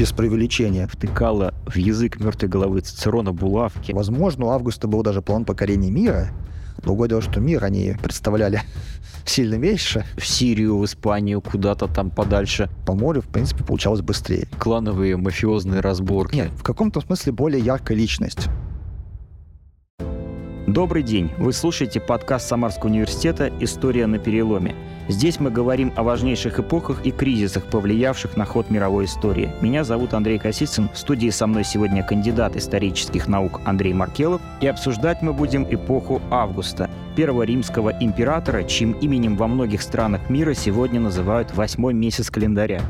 без преувеличения. Втыкала в язык мертвой головы Цицерона булавки. Возможно, у Августа был даже план покорения мира. Другое дело, что мир они представляли сильно меньше. В Сирию, в Испанию, куда-то там подальше. По морю, в принципе, получалось быстрее. Клановые мафиозные разборки. Нет, в каком-то смысле более яркая личность. Добрый день! Вы слушаете подкаст Самарского университета «История на переломе». Здесь мы говорим о важнейших эпохах и кризисах, повлиявших на ход мировой истории. Меня зовут Андрей Косицын. В студии со мной сегодня кандидат исторических наук Андрей Маркелов. И обсуждать мы будем эпоху Августа, первого римского императора, чьим именем во многих странах мира сегодня называют восьмой месяц календаря.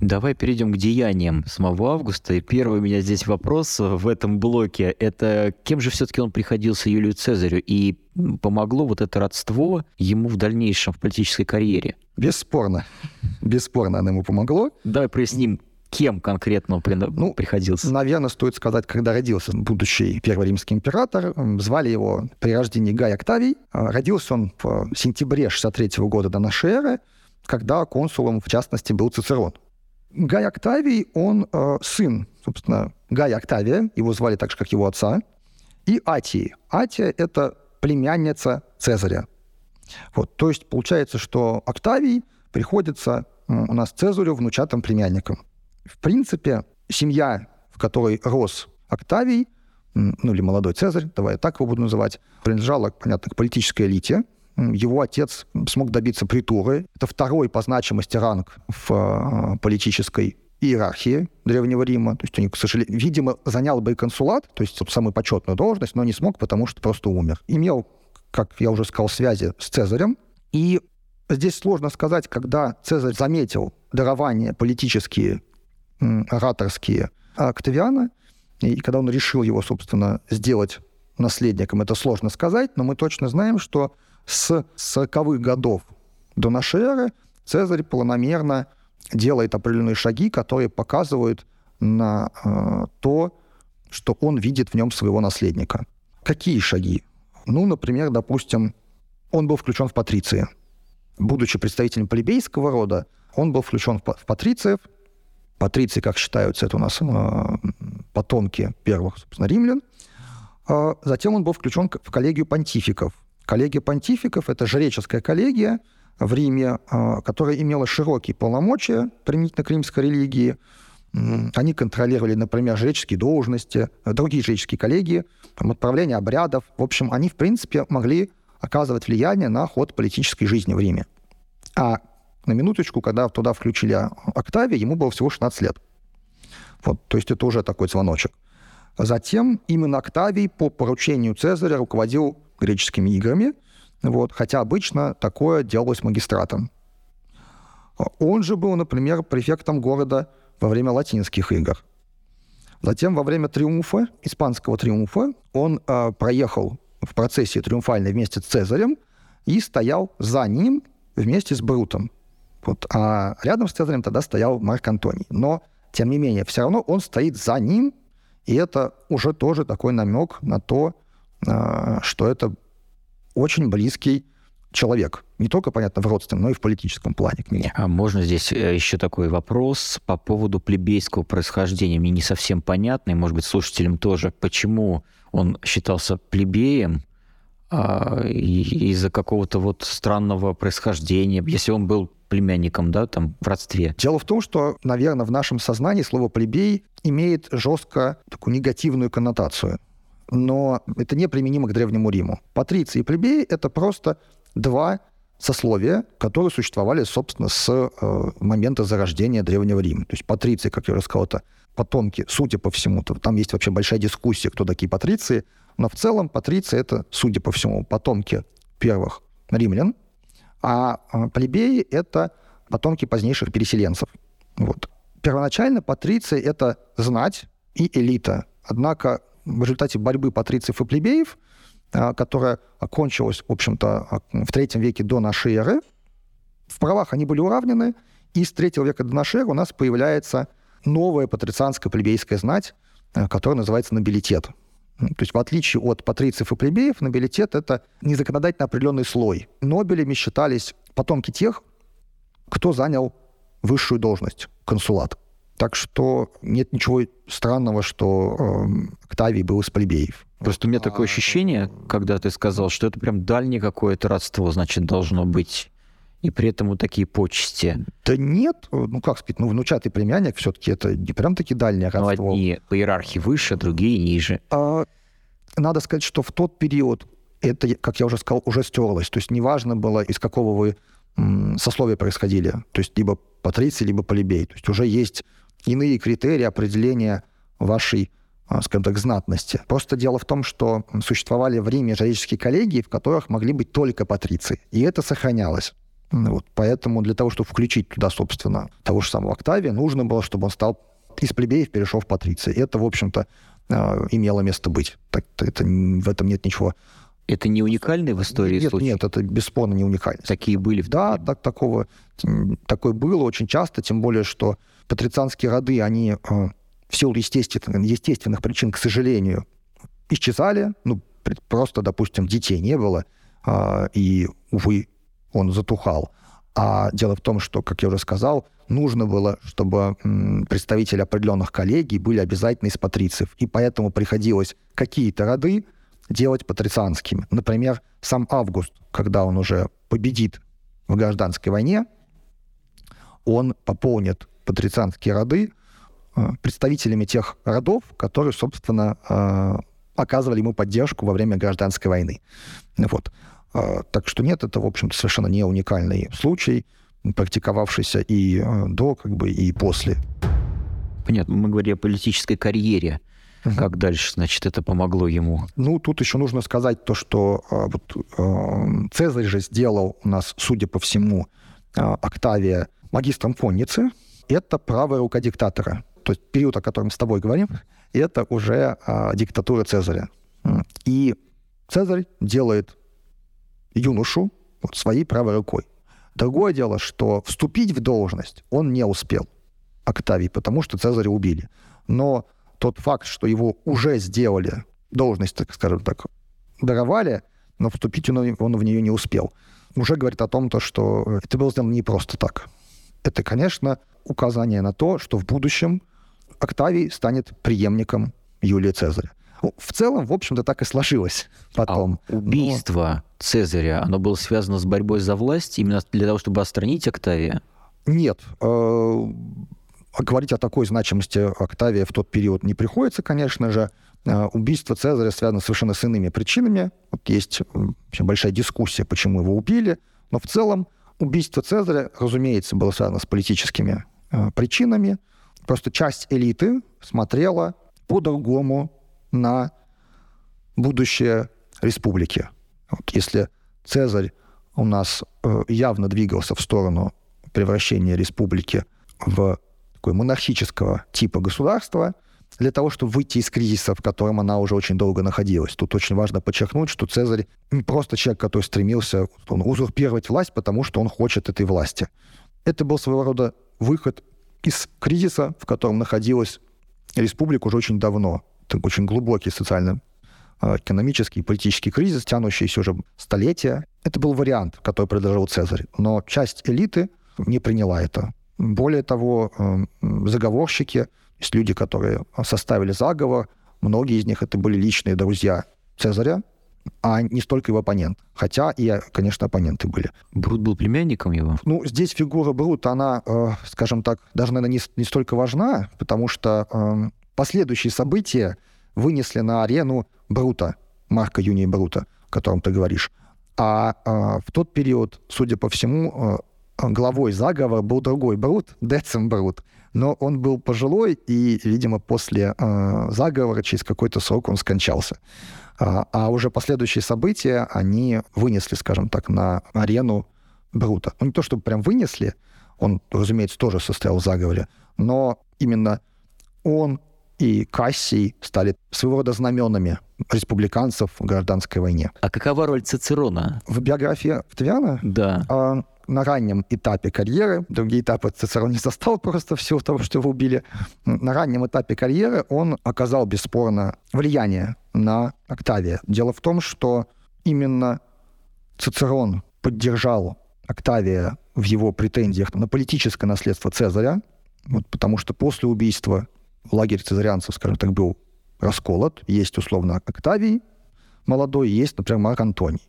Давай перейдем к деяниям самого Августа. И первый у меня здесь вопрос в этом блоке — это кем же все-таки он приходился Юлию Цезарю? И помогло вот это родство ему в дальнейшем в политической карьере? Бесспорно. Бесспорно оно ему помогло. Давай проясним, кем конкретно он при... ну, приходился? Наверное, стоит сказать, когда родился будущий первый римский император. Звали его при рождении Гай Октавий. А, родился он в сентябре 63 года до нашей эры, когда консулом, в частности, был Цицерон. Гай Октавий, он э, сын, собственно, Гая Октавия, его звали так же, как его отца, и Атии. Атия — это племянница Цезаря. Вот, то есть получается, что Октавий приходится у нас Цезарю внучатым племянником. В принципе, семья, в которой рос Октавий, ну или молодой Цезарь, давай я так его буду называть, принадлежала, понятно, к политической элите, его отец смог добиться притуры. Это второй по значимости ранг в э, политической иерархии Древнего Рима. То есть он, к сожалению, видимо, занял бы и консулат, то есть самую почетную должность, но не смог, потому что просто умер. Имел, как я уже сказал, связи с Цезарем. И здесь сложно сказать, когда Цезарь заметил дарования политические, ораторские Октавиана, и когда он решил его, собственно, сделать наследником, это сложно сказать, но мы точно знаем, что с 40-х годов до нашей эры Цезарь планомерно делает определенные шаги, которые показывают на э, то, что он видит в нем своего наследника. Какие шаги? Ну, например, допустим, он был включен в патриции. Будучи представителем плебейского рода, он был включен в, в патрициев. Патриции, как считаются, это у нас э, потомки первых, собственно, римлян. Э, затем он был включен в коллегию понтификов – Коллегия понтификов — это жреческая коллегия в Риме, а, которая имела широкие полномочия применительно к римской религии. Они контролировали, например, жреческие должности, другие жреческие коллегии, отправление обрядов. В общем, они, в принципе, могли оказывать влияние на ход политической жизни в Риме. А на минуточку, когда туда включили Октавия, ему было всего 16 лет. Вот, то есть это уже такой звоночек. Затем именно Октавий по поручению Цезаря руководил греческими играми, вот, хотя обычно такое делалось магистратом. Он же был, например, префектом города во время латинских игр. Затем во время триумфа, испанского триумфа, он э, проехал в процессии триумфальной вместе с Цезарем и стоял за ним вместе с Брутом. Вот, а рядом с Цезарем тогда стоял Марк Антоний. Но, тем не менее, все равно он стоит за ним, и это уже тоже такой намек на то, а, что это очень близкий человек. Не только, понятно, в родственном, но и в политическом плане к нему. А можно здесь э, еще такой вопрос по поводу плебейского происхождения? Мне не совсем понятно, и, может быть, слушателям тоже, почему он считался плебеем а, из-за какого-то вот странного происхождения, если он был племянником, да, там, в родстве. Дело в том, что, наверное, в нашем сознании слово «плебей» имеет жестко такую негативную коннотацию но это не применимо к Древнему Риму. Патриции и плебеи — это просто два сословия, которые существовали, собственно, с э, момента зарождения Древнего Рима. То есть патриции, как я уже сказал, это потомки, судя по всему, то там есть вообще большая дискуссия, кто такие патриции, но в целом патриции — это, судя по всему, потомки первых римлян, а э, плебеи — это потомки позднейших переселенцев. Вот. Первоначально патриции — это знать и элита. Однако в результате борьбы патрициев и плебеев, а, которая окончилась, в общем-то, в третьем веке до нашей эры, в правах они были уравнены, и с третьего века до нашей эры у нас появляется новая патрицианская плебейская знать, а, которая называется нобилитет. То есть в отличие от патрициев и плебеев, нобилитет — это незаконодательно определенный слой. Нобелями считались потомки тех, кто занял высшую должность, консулат. Так что нет ничего странного, что э, Октавий был из плебеев. Просто у меня такое ощущение, когда ты сказал, что это прям дальнее какое-то родство, значит, должно быть. И при этом вот такие почести. Да нет, ну как сказать, ну внучатый племянник все-таки это не прям таки дальнее Ну, родство. одни по иерархии выше, другие ниже. А, надо сказать, что в тот период это, как я уже сказал, уже стерлось. То есть неважно было, из какого вы сословия происходили. То есть либо патриций, либо полибей. То есть уже есть иные критерии определения вашей, а, скажем так, знатности. Просто дело в том, что существовали в Риме жреческие коллегии, в которых могли быть только патриции. И это сохранялось. Вот. Поэтому для того, чтобы включить туда, собственно, того же самого Октавия, нужно было, чтобы он стал из плебеев перешел в патриции. И это, в общем-то, э, имело место быть. Так, это, в этом нет ничего. Это не уникальный в истории нет, случай? нет, это бесспорно не уникальность. Такие были Да, так, такого, такое было очень часто, тем более, что патрицианские роды, они э, в силу естественных, естественных причин, к сожалению, исчезали. Ну, пр- просто, допустим, детей не было, а, и, увы, он затухал. А дело в том, что, как я уже сказал, нужно было, чтобы представители определенных коллегий были обязательно из патрициев. И поэтому приходилось какие-то роды делать патрицианскими. Например, сам Август, когда он уже победит в гражданской войне, он пополнит патрицианские роды э, представителями тех родов, которые, собственно, э, оказывали ему поддержку во время гражданской войны. Вот. Э, Так что нет, это, в общем-то, совершенно не уникальный случай, практиковавшийся и э, до, как бы, и после. Понятно, мы говорили о политической карьере. Как дальше, значит, это помогло ему? Ну, тут еще нужно сказать то, что э, вот, э, Цезарь же сделал у нас, судя по всему, Октавия магистром конницы. Это правая рука диктатора. То есть период, о котором с тобой говорим, это уже диктатура Цезаря. И Цезарь делает юношу вот, своей правой рукой. Другое дело, что вступить в должность он не успел, Октавий, потому что Цезаря убили. Но тот факт, что его уже сделали, должность, так скажем так, даровали, но вступить он, он в нее не успел, уже говорит о том, то, что это было сделано не просто так. Это, конечно, указание на то, что в будущем Октавий станет преемником Юлия Цезаря. Ну, В целом, в общем-то, так и сложилось потом. А убийство Цезаря, оно было связано с борьбой за власть именно для того, чтобы отстранить Октавия? Нет. э, Говорить о такой значимости Октавия в тот период не приходится, конечно же. Э, Убийство Цезаря связано совершенно с иными причинами. Вот есть большая дискуссия, почему его убили. Но в целом убийство Цезаря, разумеется, было связано с политическими э, причинами. Просто часть элиты смотрела по-другому на будущее республики. Вот если Цезарь у нас э, явно двигался в сторону превращения республики в такое монархического типа государства, для того, чтобы выйти из кризиса, в котором она уже очень долго находилась. Тут очень важно подчеркнуть, что Цезарь не просто человек, который стремился он, узурпировать власть, потому что он хочет этой власти. Это был своего рода выход из кризиса, в котором находилась республика уже очень давно. Очень глубокий социально э, экономический и политический кризис, тянущийся уже столетия. Это был вариант, который предложил Цезарь. Но часть элиты не приняла это. Более того, э, заговорщики, есть люди, которые составили заговор, многие из них это были личные друзья Цезаря, а не столько его оппонент. Хотя и, конечно, оппоненты были. Брут был племянником его? Ну, здесь фигура Брута, она, э, скажем так, даже, наверное, не, не столько важна, потому что э, последующие события вынесли на арену Брута, Марка Юния Брута, о котором ты говоришь. А э, в тот период, судя по всему, э, главой заговора был другой Брут, Децим Брут. Но он был пожилой, и, видимо, после э, заговора через какой-то срок он скончался. А, а уже последующие события, они вынесли, скажем так, на арену Брута. Ну, не то, чтобы прям вынесли, он, разумеется, тоже состоял в заговоре, но именно он и Кассий стали своего рода знаменами республиканцев в гражданской войне. А какова роль Цицерона? В биографии Октавиана Да. а, на раннем этапе карьеры, другие этапы Цицерон не застал просто в силу того, что его убили, на раннем этапе карьеры он оказал бесспорно влияние на Октавия. Дело в том, что именно Цицерон поддержал Октавия в его претензиях на политическое наследство Цезаря, вот, потому что после убийства лагерь цезарианцев, скажем так, был расколот. Есть, условно, Октавий молодой, есть, например, Марк Антоний.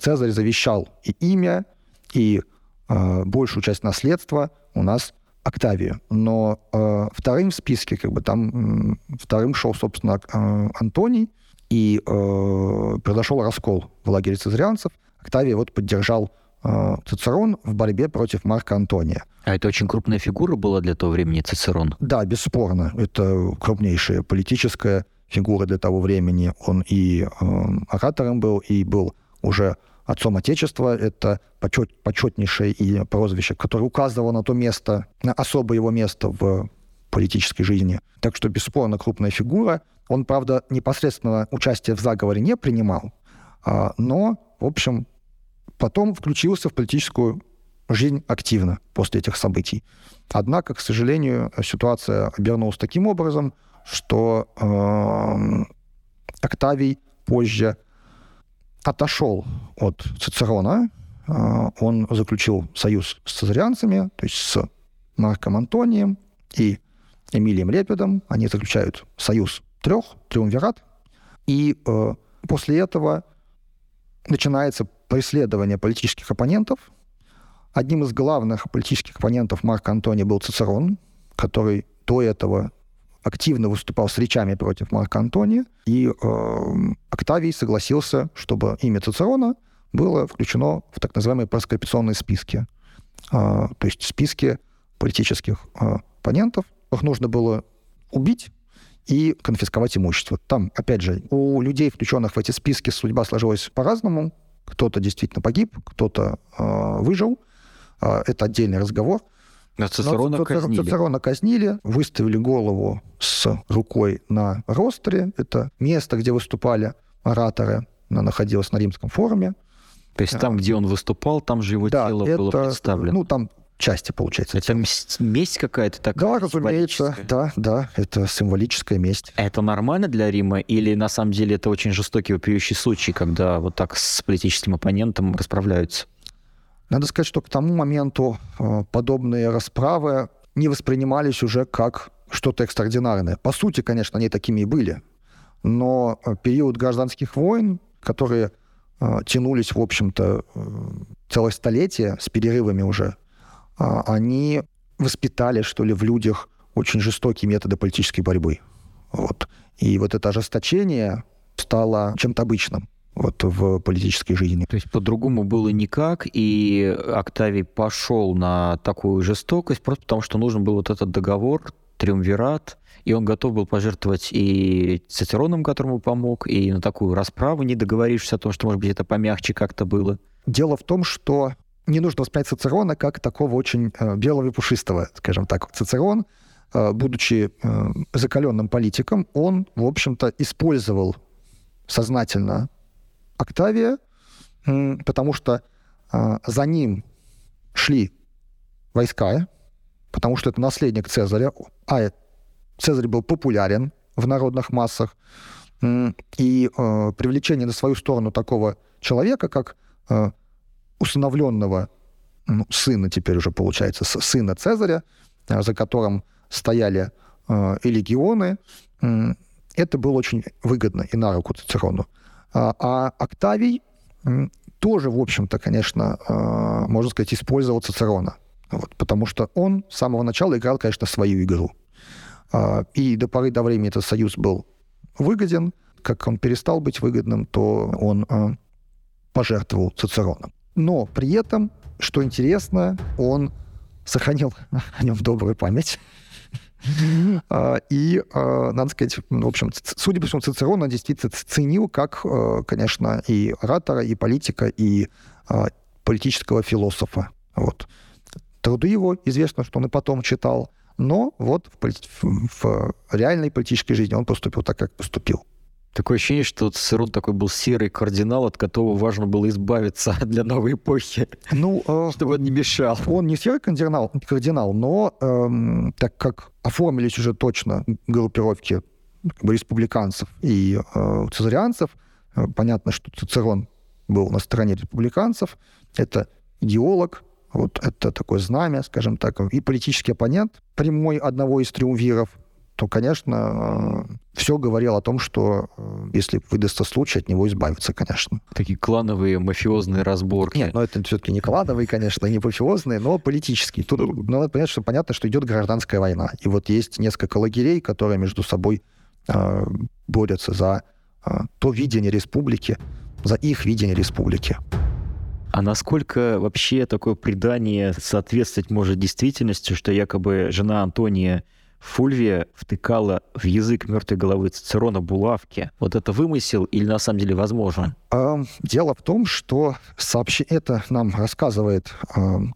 Цезарь завещал и имя, и э, большую часть наследства у нас Октавию. Но э, вторым в списке, как бы там э, вторым шел, собственно, э, Антоний, и э, произошел раскол в лагере цезарианцев. Октавий вот поддержал э, Цицерон в борьбе против Марка Антония. А это очень крупная фигура была для того времени, Цицерон? Да, бесспорно. Это крупнейшая политическая фигура для того времени. Он и э, оратором был, и был уже отцом Отечества. Это почет, почетнейшее и прозвище, которое указывало на то место, на особое его место в политической жизни. Так что, бесспорно, крупная фигура. Он, правда, непосредственно участие в заговоре не принимал, а, но, в общем, потом включился в политическую жизнь активно после этих событий. Однако, к сожалению, ситуация обернулась таким образом, что э, Октавий позже отошел от Цицерона, э, он заключил союз с цезарианцами, то есть с Марком Антонием и Эмилием Лепидом. Они заключают союз трех, триумвират. И э, после этого начинается преследование политических оппонентов. Одним из главных политических оппонентов Марка Антония был Цицерон, который до этого активно выступал с речами против Марка Антония, и э, Октавий согласился, чтобы имя Цицерона было включено в так называемые проскрипционные списки. Э, то есть списки политических э, оппонентов. Их нужно было убить и конфисковать имущество. Там, опять же, у людей, включенных в эти списки, судьба сложилась по-разному. Кто-то действительно погиб, кто-то э, выжил. Э, это отдельный разговор. А Цицерона Но казнили. Цицерона казнили, выставили голову с рукой на ростре. Это место, где выступали ораторы. Она находилась на римском форуме. То есть там, где он выступал, там же его да, тело это, было представлено? Ну, там части, получается. Это месть, месть какая-то такая? Да, разумеется, да, да, это символическая месть. Это нормально для Рима или на самом деле это очень жестокий вопиющий случай, когда вот так с политическим оппонентом расправляются? Надо сказать, что к тому моменту э, подобные расправы не воспринимались уже как что-то экстраординарное. По сути, конечно, они такими и были. Но э, период гражданских войн, которые э, тянулись, в общем-то, целое столетие с перерывами уже, они воспитали, что ли, в людях очень жестокие методы политической борьбы. Вот. И вот это ожесточение стало чем-то обычным вот в политической жизни. То есть по-другому было никак, и Октавий пошел на такую жестокость просто потому, что нужен был вот этот договор, триумвират, и он готов был пожертвовать и Цицероном, которому помог, и на такую расправу, не договорившись о том, что, может быть, это помягче как-то было. Дело в том, что не нужно воспринять Цицерона как такого очень э, белого и пушистого, скажем так. Цицерон, э, будучи э, закаленным политиком, он, в общем-то, использовал сознательно Октавия, потому что а, за ним шли войска, потому что это наследник Цезаря, а Цезарь был популярен в народных массах, и э, привлечение на свою сторону такого человека, как э, усыновленного ну, сына, теперь уже получается, сына Цезаря, э, за которым стояли э, и легионы, э, это было очень выгодно и на руку Цицерону. А, а Октавий тоже, в общем-то, конечно, а, можно сказать, использовал Цицерона. Вот, потому что он с самого начала играл, конечно, свою игру. А, и до поры до времени этот союз был выгоден. Как он перестал быть выгодным, то он пожертвовал Цицероном. Но при этом, что интересно, он сохранил о нем добрую память. А, и, а, надо сказать, в общем, судя по всему, Цицерон он действительно ценил как, а, конечно, и оратора, и политика, и политического философа. Вот. Труды его известно, что он и потом читал, но вот в, в реальной политической жизни он поступил так, как поступил. Такое ощущение, что Цицерон такой был серый кардинал, от которого важно было избавиться для новой эпохи, ну, э, чтобы он не мешал. Он не серый кардинал, кардинал но э, так как оформились уже точно группировки как бы, республиканцев и э, цезарианцев, э, понятно, что Цицерон был на стороне республиканцев. Это идеолог, вот это такое знамя, скажем так, и политический оппонент прямой одного из триумвиров, то, конечно, все говорило о том, что э, если выдастся случай, от него избавиться, конечно. Такие клановые мафиозные разборки. Нет, но это все-таки не клановые, конечно, не мафиозные, но политические. Тут ну, надо понять, что понятно, что идет гражданская война. И вот есть несколько лагерей, которые между собой э, борются за э, то видение республики, за их видение республики. А насколько вообще такое предание соответствовать может действительности, что якобы жена Антония Фульвия втыкала в язык мертвой головы Цицерона булавки. Вот это вымысел или на самом деле возможно? Дело в том, что сообще... это нам рассказывает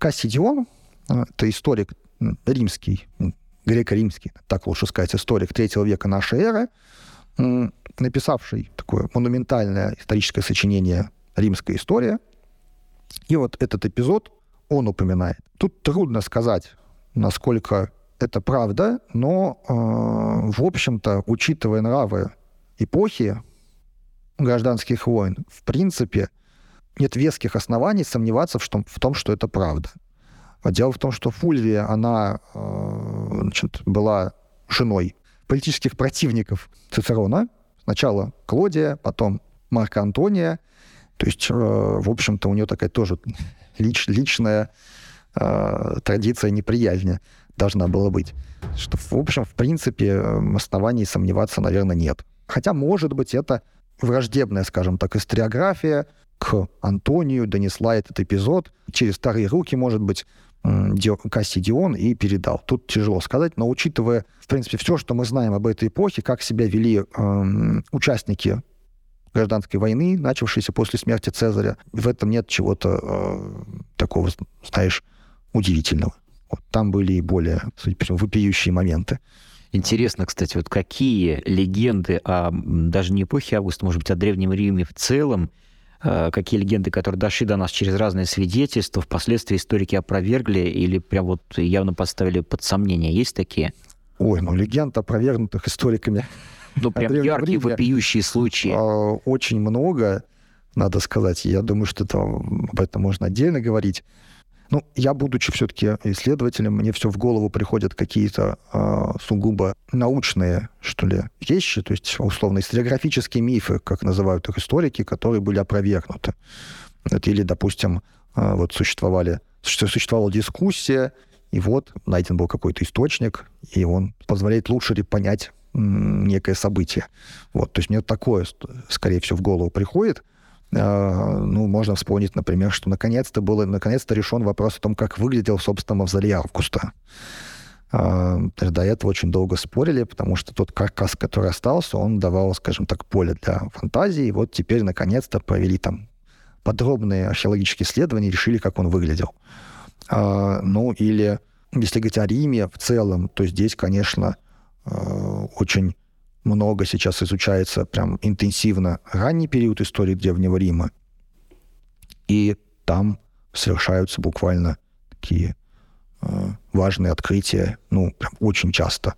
Кассидион, а, это историк римский, греко-римский, так лучше сказать, историк третьего века нашей эры, написавший такое монументальное историческое сочинение «Римская история». И вот этот эпизод он упоминает. Тут трудно сказать, насколько это правда, но, э, в общем-то, учитывая нравы эпохи гражданских войн, в принципе, нет веских оснований сомневаться в том, в том что это правда. Дело в том, что Фульвия, она э, значит, была женой политических противников Цицерона. Сначала Клодия, потом Марка Антония. То есть, э, в общем-то, у нее такая тоже лич, личная э, традиция неприязни должна была быть. Что, в общем, в принципе, эм, оснований сомневаться, наверное, нет. Хотя, может быть, это враждебная, скажем так, историография к Антонию донесла этот эпизод через старые руки, может быть, Кассидион и передал. Тут тяжело сказать, но учитывая, в принципе, все, что мы знаем об этой эпохе, как себя вели э, участники гражданской войны, начавшейся после смерти Цезаря, в этом нет чего-то э, такого, знаешь, удивительного. Вот там были и более, судя по всему, вопиющие моменты. Интересно, кстати, вот какие легенды о даже не эпохе Августа, может быть, о Древнем Риме в целом, э, какие легенды, которые дошли до нас через разные свидетельства, впоследствии историки опровергли или прям вот явно поставили под сомнение? Есть такие? Ой, ну легенд, опровергнутых историками. Ну, прям яркие, вопиющие случаи. А, очень много, надо сказать. Я думаю, что это, об этом можно отдельно говорить. Ну, я, будучи все-таки исследователем, мне все в голову приходят какие-то э, сугубо научные, что ли, вещи, то есть, условно, историографические мифы, как называют их историки, которые были опровергнуты. Это, или, допустим, э, вот существовали, существовала дискуссия, и вот найден был какой-то источник, и он позволяет лучше понять некое событие. Вот, то есть мне такое, скорее всего, в голову приходит – ну, можно вспомнить, например, что наконец-то был, наконец-то решен вопрос о том, как выглядел, собственно, мавзолей Августа. А, до этого очень долго спорили, потому что тот каркас, который остался, он давал, скажем так, поле для фантазии. Вот теперь, наконец-то, провели там подробные археологические исследования и решили, как он выглядел. А, ну, или если говорить о Риме в целом, то здесь, конечно, очень много сейчас изучается прям интенсивно ранний период истории Древнего Рима. И там совершаются буквально такие э, важные открытия, ну, прям очень часто.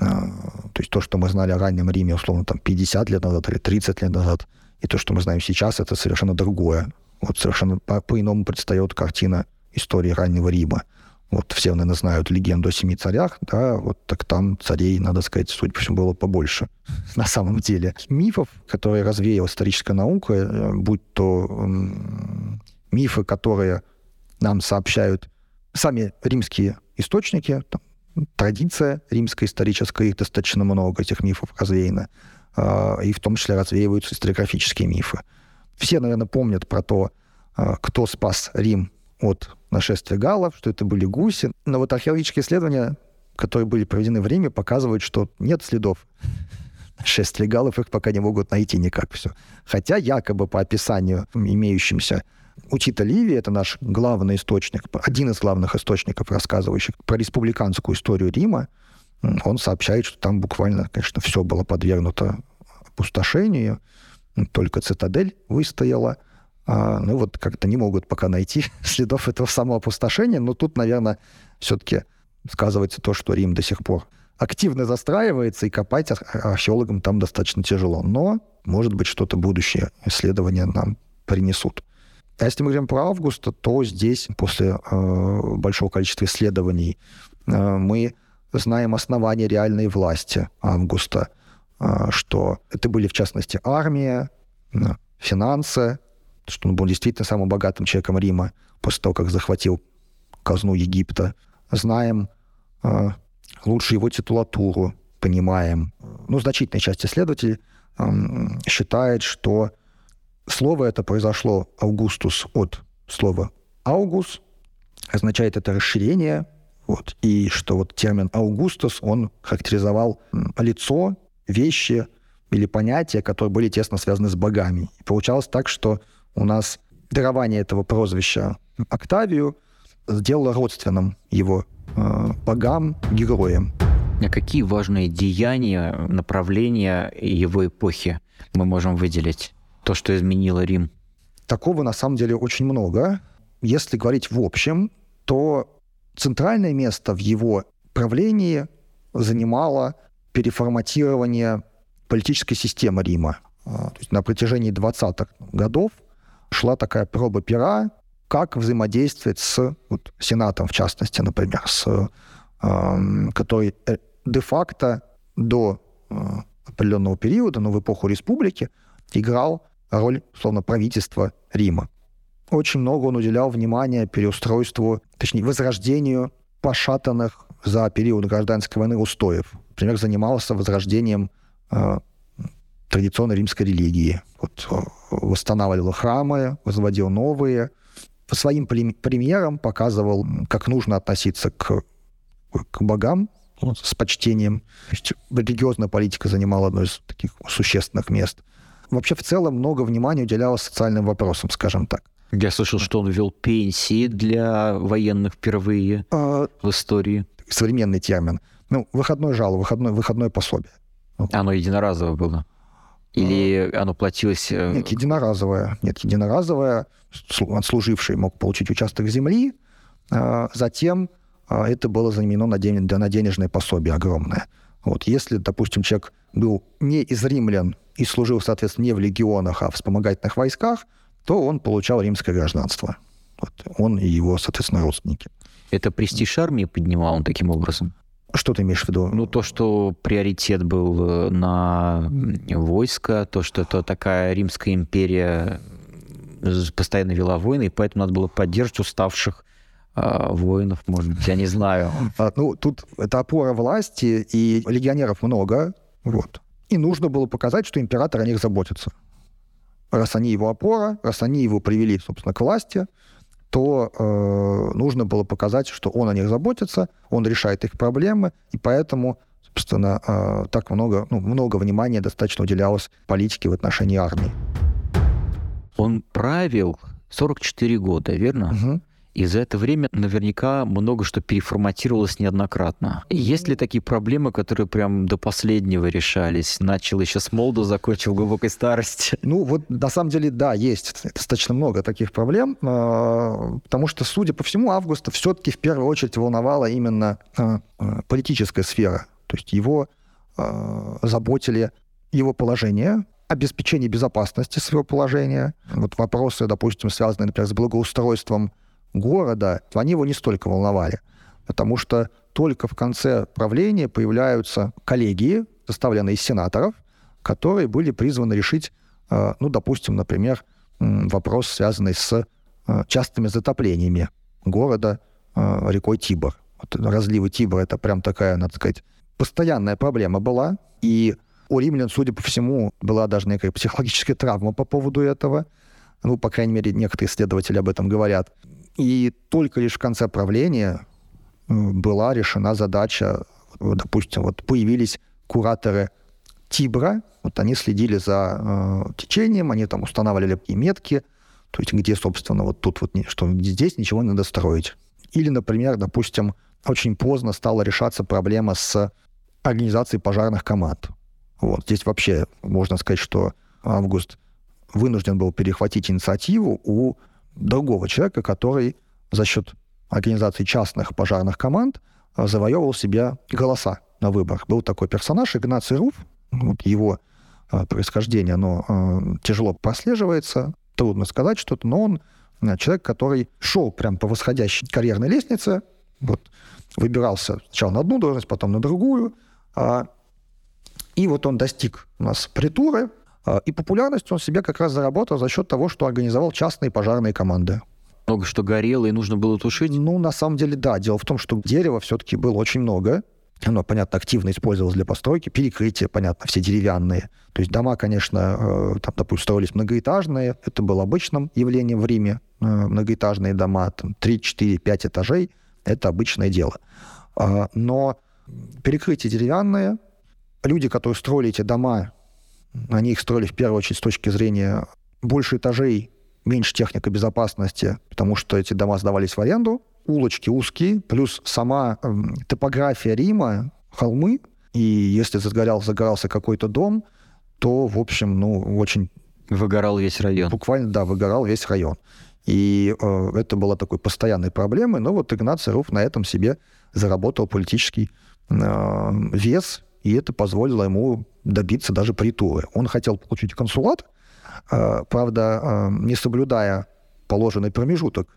Э, то есть то, что мы знали о раннем Риме, условно, там 50 лет назад или 30 лет назад, и то, что мы знаем сейчас, это совершенно другое. Вот совершенно по- по-иному предстает картина истории раннего Рима. Вот все, наверное, знают легенду о семи царях, да, вот так там царей, надо сказать, судя по всему, было побольше на самом деле. Мифов, которые развеяла историческая наука, э, будь то мифы, которые нам сообщают сами римские источники, там, традиция римская историческая, их достаточно много, этих мифов развеяно, э, и в том числе развеиваются историографические мифы. Все, наверное, помнят про то, э, кто спас Рим от нашествия галлов, что это были гуси. Но вот археологические исследования, которые были проведены в Риме, показывают, что нет следов нашествия галлов, их пока не могут найти никак все. Хотя якобы по описанию имеющимся у Тита Ливии, это наш главный источник, один из главных источников, рассказывающих про республиканскую историю Рима, он сообщает, что там буквально, конечно, все было подвергнуто опустошению, только цитадель выстояла, ну вот как-то не могут пока найти следов этого самого опустошения, но тут, наверное, все-таки сказывается то, что Рим до сих пор активно застраивается, и копать археологам там достаточно тяжело. Но, может быть, что-то будущее исследования нам принесут. А если мы говорим про Августа, то здесь после э, большого количества исследований э, мы знаем основания реальной власти Августа, э, что это были, в частности, армия, э, финансы, что он был действительно самым богатым человеком Рима после того, как захватил казну Египта. Знаем э, лучше его титулатуру, понимаем. Ну, значительная часть исследователей э, считает, что слово это произошло «Аугустус» от слова «аугус», означает это расширение, вот, и что вот термин «аугустус», он характеризовал лицо, вещи или понятия, которые были тесно связаны с богами. И получалось так, что у нас дарование этого прозвища Октавию сделало родственным его э, богам, героям. А какие важные деяния, направления его эпохи мы можем выделить? То, что изменило Рим? Такого на самом деле очень много. Если говорить в общем, то центральное место в его правлении занимало переформатирование политической системы Рима. А, то есть на протяжении 20-х годов шла такая проба пера, как взаимодействовать с вот, Сенатом, в частности, например, с, э, который де-факто до э, определенного периода, но в эпоху республики, играл роль, словно, правительства Рима. Очень много он уделял внимания переустройству, точнее, возрождению пошатанных за период гражданской войны устоев. Например, занимался возрождением э, традиционной римской религии. Вот, э, восстанавливал храмы, возводил новые. По своим примерам показывал, как нужно относиться к, к богам вот, с почтением. Религиозная политика занимала одно из таких существенных мест. Вообще в целом много внимания уделялось социальным вопросам, скажем так. Я слышал, что он ввел пенсии для военных впервые а, в истории. Современный термин. Ну, выходной жало, выходной, выходное пособие. Оно единоразовое было? Или оно платилось... Э, Нет, единоразовое. Нет, единоразовое. Отслуживший мог получить участок земли. А, затем а, это было заменено на, ден... на денежное пособие огромное. Вот, если, допустим, человек был не из римлян и служил, соответственно, не в легионах, а в вспомогательных войсках, то он получал римское гражданство. Вот, он и его, соответственно, родственники. Это престиж армии поднимал он таким образом? Что ты имеешь в виду? Ну, то, что приоритет был э, на войско, то, что это такая Римская империя постоянно вела войны, и поэтому надо было поддерживать уставших э, воинов, может быть, я не знаю. А, ну, тут это опора власти, и легионеров много, вот. И нужно было показать, что император о них заботится. Раз они его опора, раз они его привели, собственно, к власти, то э, нужно было показать, что он о них заботится, он решает их проблемы, и поэтому, собственно, э, так много, ну, много внимания достаточно уделялось политике в отношении армии. Он правил 44 года, верно? Угу. И за это время наверняка много что переформатировалось неоднократно. Есть ли такие проблемы, которые прям до последнего решались? Начал еще с молоду, закончил глубокой старости? Ну вот на самом деле, да, есть достаточно много таких проблем, а, потому что, судя по всему, Августа все-таки в первую очередь волновала именно а, а, политическая сфера. То есть его заботили его положение, обеспечение безопасности своего положения. Вот вопросы, допустим, связанные, например, с благоустройством города, они его не столько волновали, потому что только в конце правления появляются коллегии, составленные из сенаторов, которые были призваны решить, э, ну, допустим, например, вопрос, связанный с э, частыми затоплениями города э, рекой Тибр. Вот разливы Тибра — это прям такая, надо сказать, постоянная проблема была, и у римлян, судя по всему, была даже некая психологическая травма по поводу этого. Ну, по крайней мере, некоторые исследователи об этом говорят. И только лишь в конце правления э, была решена задача, допустим, вот появились кураторы Тибра, вот они следили за э, течением, они там устанавливали и метки, то есть где, собственно, вот тут вот, что здесь ничего не надо строить. Или, например, допустим, очень поздно стала решаться проблема с организацией пожарных команд. Вот здесь вообще можно сказать, что Август вынужден был перехватить инициативу у другого человека, который за счет организации частных пожарных команд э, завоевывал себе голоса на выборах. Был такой персонаж Игнаций Руф, вот его э, происхождение, оно э, тяжело прослеживается, трудно сказать что-то, но он человек, который шел прям по восходящей карьерной лестнице, вот, выбирался сначала на одну должность, потом на другую, а, и вот он достиг у нас притуры, и популярность он себе как раз заработал за счет того, что организовал частные пожарные команды. Много что горело и нужно было тушить? Ну, на самом деле, да. Дело в том, что дерева все-таки было очень много. Оно, понятно, активно использовалось для постройки. Перекрытия, понятно, все деревянные. То есть дома, конечно, э, там, допустим, строились многоэтажные. Это было обычным явлением в Риме. Э, многоэтажные дома, там, 3, 4, 5 этажей. Это обычное дело. А, но перекрытия деревянные. Люди, которые строили эти дома, они их строили в первую очередь с точки зрения больше этажей, меньше техника безопасности, потому что эти дома сдавались в аренду, улочки узкие, плюс сама э, топография Рима, холмы, и если загорал, загорался какой-то дом, то, в общем, ну, очень... Выгорал весь район. Буквально, да, выгорал весь район. И э, это была такой постоянной проблемой, но вот Игнаций Руф на этом себе заработал политический э, вес, и это позволило ему добиться даже притулы. Он хотел получить консулат, э, правда, э, не соблюдая положенный промежуток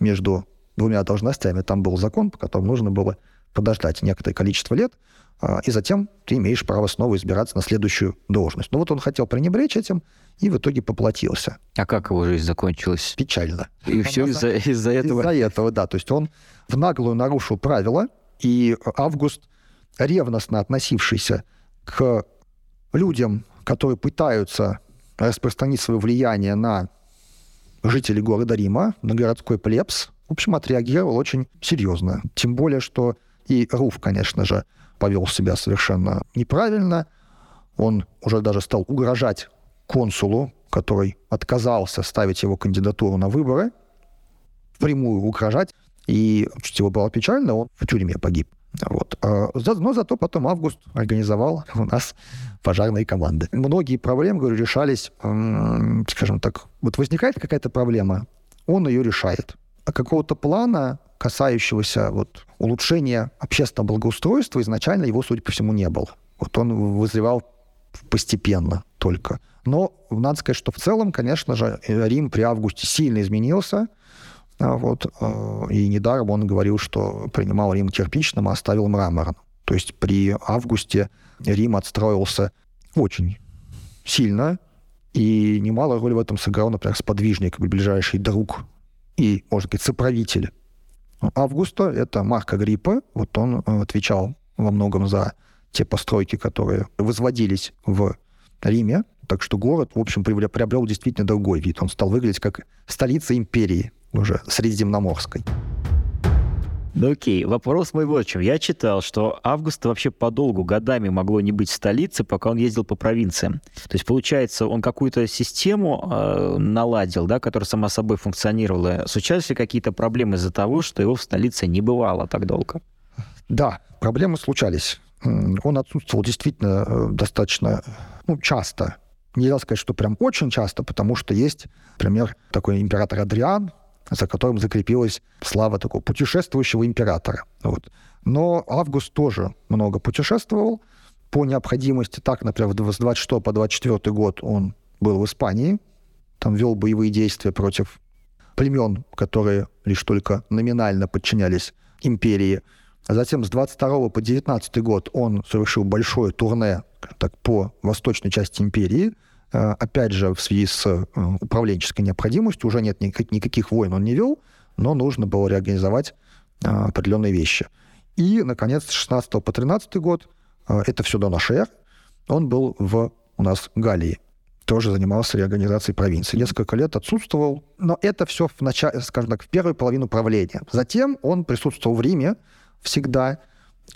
между двумя должностями. Там был закон, по которому нужно было подождать некоторое количество лет, э, и затем ты имеешь право снова избираться на следующую должность. Но вот он хотел пренебречь этим, и в итоге поплатился. А как его жизнь закончилась? Печально. И все из-за из этого? Из-за этого, да. То есть он в наглую нарушил правила, и Август, ревностно относившийся к людям, которые пытаются распространить свое влияние на жителей города Рима, на городской плебс, в общем, отреагировал очень серьезно. Тем более, что и Руф, конечно же, повел себя совершенно неправильно. Он уже даже стал угрожать консулу, который отказался ставить его кандидатуру на выборы, впрямую угрожать. И что его было печально, он в тюрьме погиб. Вот. А, но зато потом Август организовал у нас пожарные команды. Многие проблемы, говорю, решались, скажем так, вот возникает какая-то проблема, он ее решает. А какого-то плана, касающегося вот улучшения общественного благоустройства, изначально его, судя по всему, не было. Вот он вызревал постепенно только. Но надо сказать, что в целом, конечно же, Рим при Августе сильно изменился. А вот, э, и недаром он говорил, что принимал Рим кирпичным, а оставил мраморным. То есть при Августе Рим отстроился очень сильно, и немалую роль в этом сыграл, например, сподвижник, ближайший друг и, можно сказать, соправитель Августа. Это Марк Агриппа. Вот он э, отвечал во многом за те постройки, которые возводились в Риме. Так что город, в общем, приобрел действительно другой вид. Он стал выглядеть как столица империи уже средиземноморской. Ну окей, вопрос мой вот в чем. Я читал, что Августа вообще подолгу годами могло не быть в столице, пока он ездил по провинциям. То есть, получается, он какую-то систему э, наладил, да, которая сама собой функционировала. Случались ли какие-то проблемы из-за того, что его в столице не бывало так долго? Да, проблемы случались. Он отсутствовал действительно э, достаточно ну, часто. Нельзя сказать, что прям очень часто, потому что есть, например, такой император Адриан, за которым закрепилась слава такого путешествующего императора. Вот. Но Август тоже много путешествовал. По необходимости, так, например, с 26 по 24 год он был в Испании, там вел боевые действия против племен, которые лишь только номинально подчинялись империи. А затем с 22 по 19 год он совершил большое турне так, по восточной части империи – опять же, в связи с э, управленческой необходимостью, уже нет никаких, никаких войн он не вел, но нужно было реорганизовать э, определенные вещи. И, наконец, с 16 по 13 год, это все до нашей эры, он был в у нас Галлии тоже занимался реорганизацией провинции. Несколько лет отсутствовал, но это все в начале, скажем так, в первую половину правления. Затем он присутствовал в Риме всегда,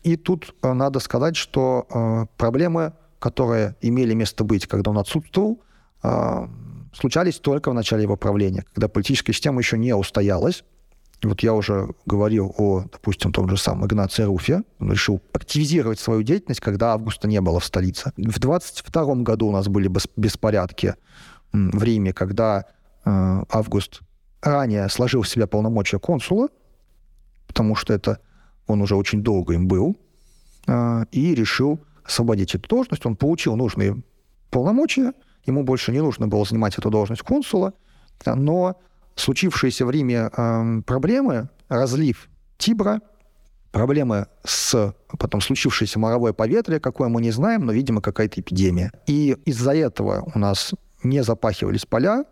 и тут надо сказать, что проблемы которые имели место быть, когда он отсутствовал, а, случались только в начале его правления, когда политическая система еще не устоялась. Вот я уже говорил о, допустим, том же самом Игнации Руфе. Он решил активизировать свою деятельность, когда Августа не было в столице. В 22 году у нас были беспорядки в Риме, когда а, Август ранее сложил в себя полномочия консула, потому что это он уже очень долго им был, а, и решил освободить эту должность. Он получил нужные полномочия, ему больше не нужно было занимать эту должность консула, но случившиеся в Риме э, проблемы, разлив Тибра, проблемы с потом случившееся моровое поветрие, какое мы не знаем, но, видимо, какая-то эпидемия. И из-за этого у нас не запахивались поля.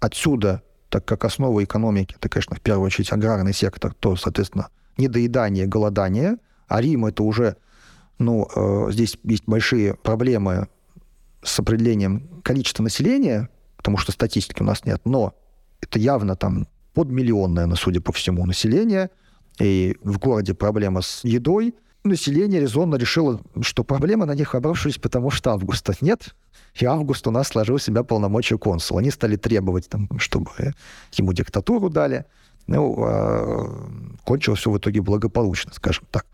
Отсюда, так как основа экономики, это, конечно, в первую очередь аграрный сектор, то, соответственно, недоедание, голодание. А Рим это уже, ну, э, здесь есть большие проблемы с определением количества населения, потому что статистики у нас нет, но это явно там подмиллионное, на судя по всему, население, и в городе проблема с едой, население резонно решило, что проблема на них обрушилась, потому что августа нет, и август у нас сложил себя полномочия консула. Они стали требовать, там, чтобы ему диктатуру дали. Ну, э, кончилось все в итоге благополучно, скажем так.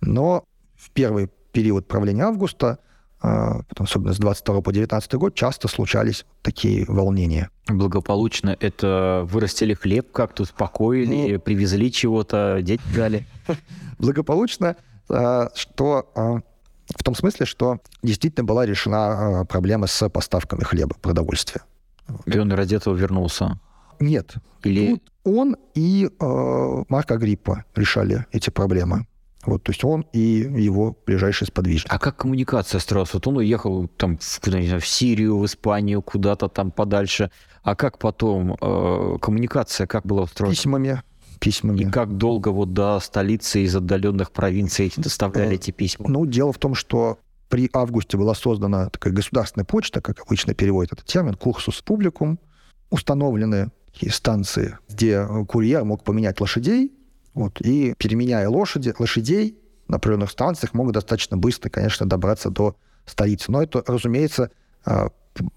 Но в первый период правления августа а, особенно с 22 по 19 год, часто случались такие волнения. Благополучно это вырастили хлеб как-то, успокоили, ну, привезли чего-то, дети дали. Благополучно, а, что а, в том смысле, что действительно была решена проблема с поставками хлеба, продовольствия. И он ради этого вернулся? Нет. Или... Тут он и э, Марк Агриппа решали эти проблемы. Вот, то есть он и его ближайший сподвижник. А как коммуникация строилась? Вот он уехал там не знаю, в Сирию, в Испанию, куда-то там подальше. А как потом э, коммуникация, как была устроена? Письмами. Письмами. И как долго вот до столицы из отдаленных провинций доставляли эти письма? Ну, дело в том, что при августе была создана такая государственная почта, как обычно переводит этот термин, курсус публикум. Установлены станции, где курьер мог поменять лошадей, вот, и переменяя лошади, лошадей на определенных станциях, могут достаточно быстро, конечно, добраться до столицы. Но это, разумеется, а,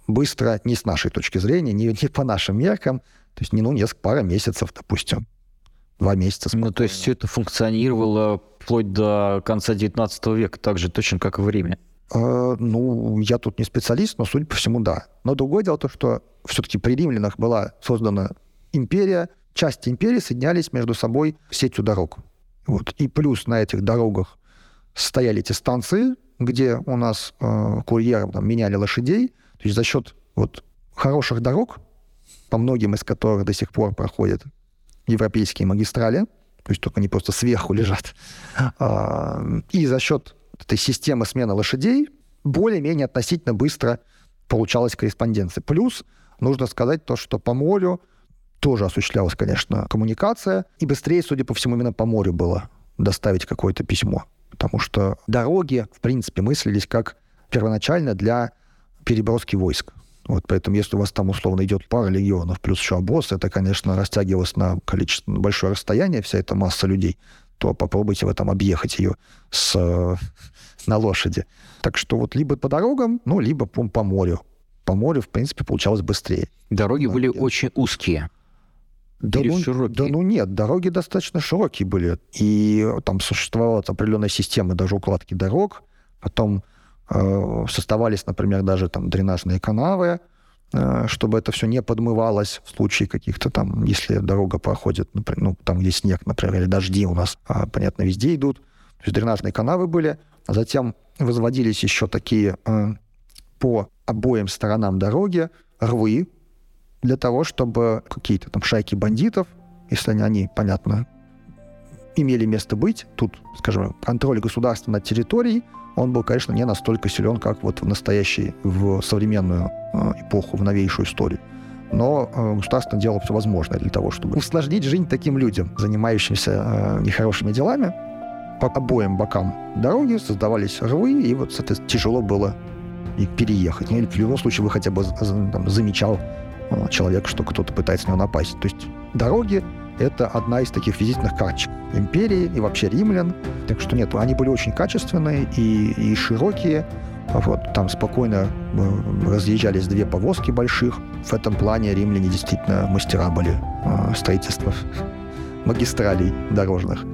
быстро не с нашей точки зрения, не, не по нашим меркам. То есть, не, ну, несколько, пара месяцев, допустим, два месяца. Спокойно. Ну, то есть все это функционировало вплоть до конца 19 века, так же точно, как и в Риме? Э, ну, я тут не специалист, но, судя по всему, да. Но другое дело то, что все-таки при римлянах была создана империя, части империи соединялись между собой сетью дорог. Вот. И плюс на этих дорогах стояли эти станции, где у нас э, курьеры там, меняли лошадей. То есть за счет вот, хороших дорог, по многим из которых до сих пор проходят европейские магистрали, то есть только они просто сверху лежат, э, и за счет этой системы смены лошадей более-менее относительно быстро получалась корреспонденция. Плюс нужно сказать то, что по морю тоже осуществлялась, конечно, коммуникация, и быстрее, судя по всему, именно по морю было доставить какое-то письмо. Потому что дороги, в принципе, мыслились как первоначально для переброски войск. Вот поэтому, если у вас там условно идет пара легионов плюс еще обоз, это, конечно, растягивалось на количество, на большое расстояние, вся эта масса людей, то попробуйте в этом объехать ее с, на лошади. Так что вот либо по дорогам, ну, либо по, по морю. По морю, в принципе, получалось быстрее. Дороги да, были я... очень узкие. Да ну, широкие? да ну нет, дороги достаточно широкие были. И там существовала определенная система даже укладки дорог. Потом э, создавались, например, даже там дренажные канавы, э, чтобы это все не подмывалось в случае каких-то там, если дорога проходит, например, ну, там, где снег, например, или дожди у нас, а, понятно, везде идут. То есть дренажные канавы были. А затем возводились еще такие э, по обоим сторонам дороги рвы, для того, чтобы какие-то там шайки бандитов, если они, они, понятно, имели место быть, тут, скажем, контроль государства над территорией, он был, конечно, не настолько силен, как вот в настоящей, в современную э, эпоху, в новейшую историю. Но э, государство делало все возможное для того, чтобы усложнить жизнь таким людям, занимающимся э, нехорошими делами. По обоим бокам дороги создавались рвы, и вот, соответственно, тяжело было и переехать. Или в любом случае вы хотя бы там, замечал человек, что кто-то пытается на него напасть. То есть дороги — это одна из таких визитных карточек империи и вообще римлян. Так что нет, они были очень качественные и, и широкие. Вот, там спокойно э, разъезжались две повозки больших. В этом плане римляне действительно мастера были э, строительства магистралей дорожных.